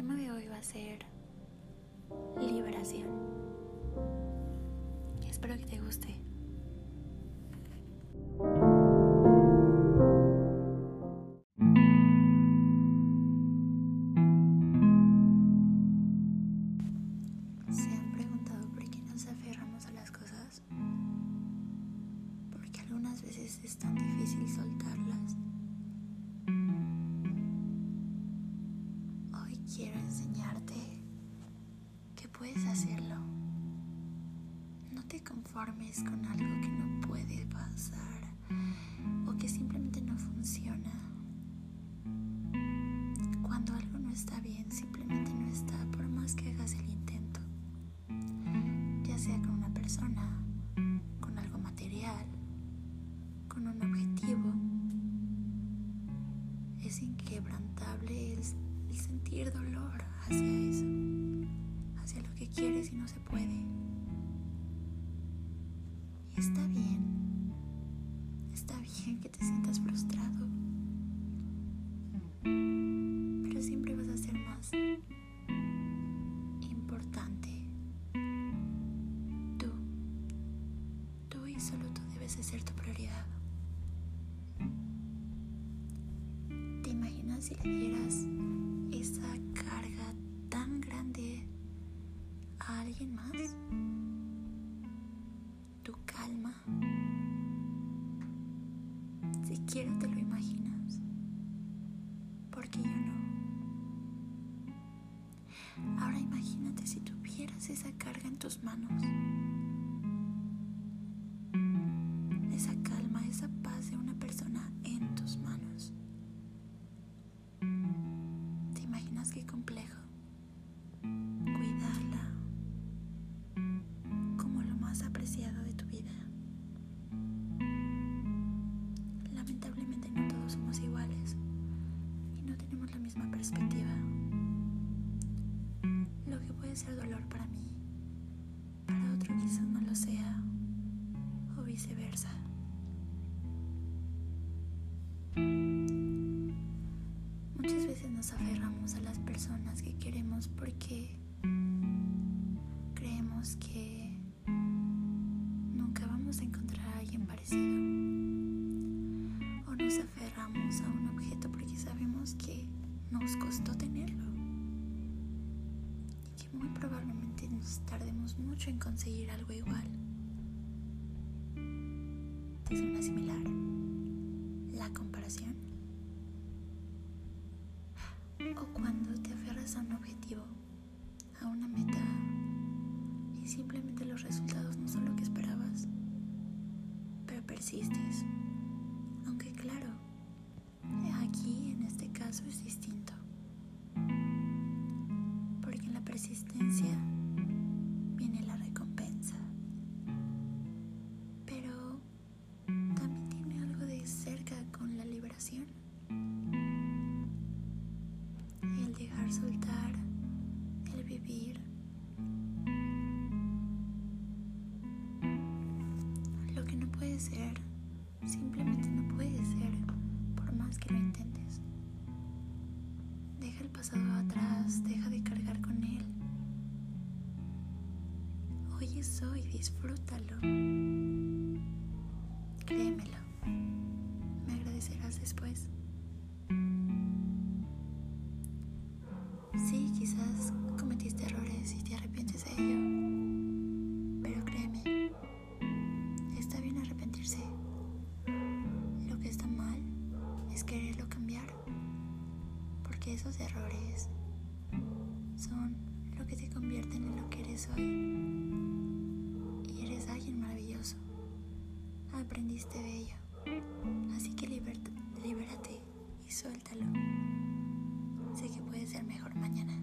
tema de hoy va a ser liberación. Espero que te guste. ¿Se han preguntado por qué nos aferramos a las cosas? Porque algunas veces es tan difícil soltar. Puedes hacerlo. No te conformes con algo que no puede pasar o que simplemente no funciona. Cuando algo no está bien, simplemente no está por más que hagas el intento. Ya sea con una persona, con algo material, con un objetivo. Es inquebrantable el, sentir dolor hacia eso, debes de ser tu prioridad. ¿Te imaginas si le dieras esa carga tan grande a alguien más? Tu calma. Siquiera te lo imaginas. Porque yo no. Ahora imagínate si tuvieras esa carga en tus manos. La misma perspectiva. Lo que puede ser dolor para mí, para otro quizás no lo sea, o viceversa. Muchas veces nos aferramos a las personas que queremos porque creemos que nunca vamos a encontrar a alguien parecido. O nos aferramos a un objeto porque sabemos que nos costó tenerlo. Y que muy probablemente nos tardemos mucho en conseguir algo igual. ¿Te suena similar? La comparación. O cuando te aferras a un objetivo, a una meta, y simplemente los resultados no son lo que esperabas, pero persistes. Aunque claro, aquí en este caso es distinto. La persistencia viene la recompensa. Pero también tiene algo de cerca con la liberación. El dejar soltar, el vivir. Lo que no puede ser, simplemente no puede ser, por más que lo intentes. Pasado atrás, deja de cargar con él. Hoy es hoy, disfrútalo. Créemelo, me agradecerás después. Sí, quizás cometiste errores y te arrepientes de ello. Pero créeme, está bien arrepentirse. Lo que está mal es quererlo cambiar porque esos errores son lo que te convierten en lo que eres hoy. Y eres alguien maravilloso. Aprendiste de bello. Así que libérate y suéltalo. Sé que puede ser mejor mañana.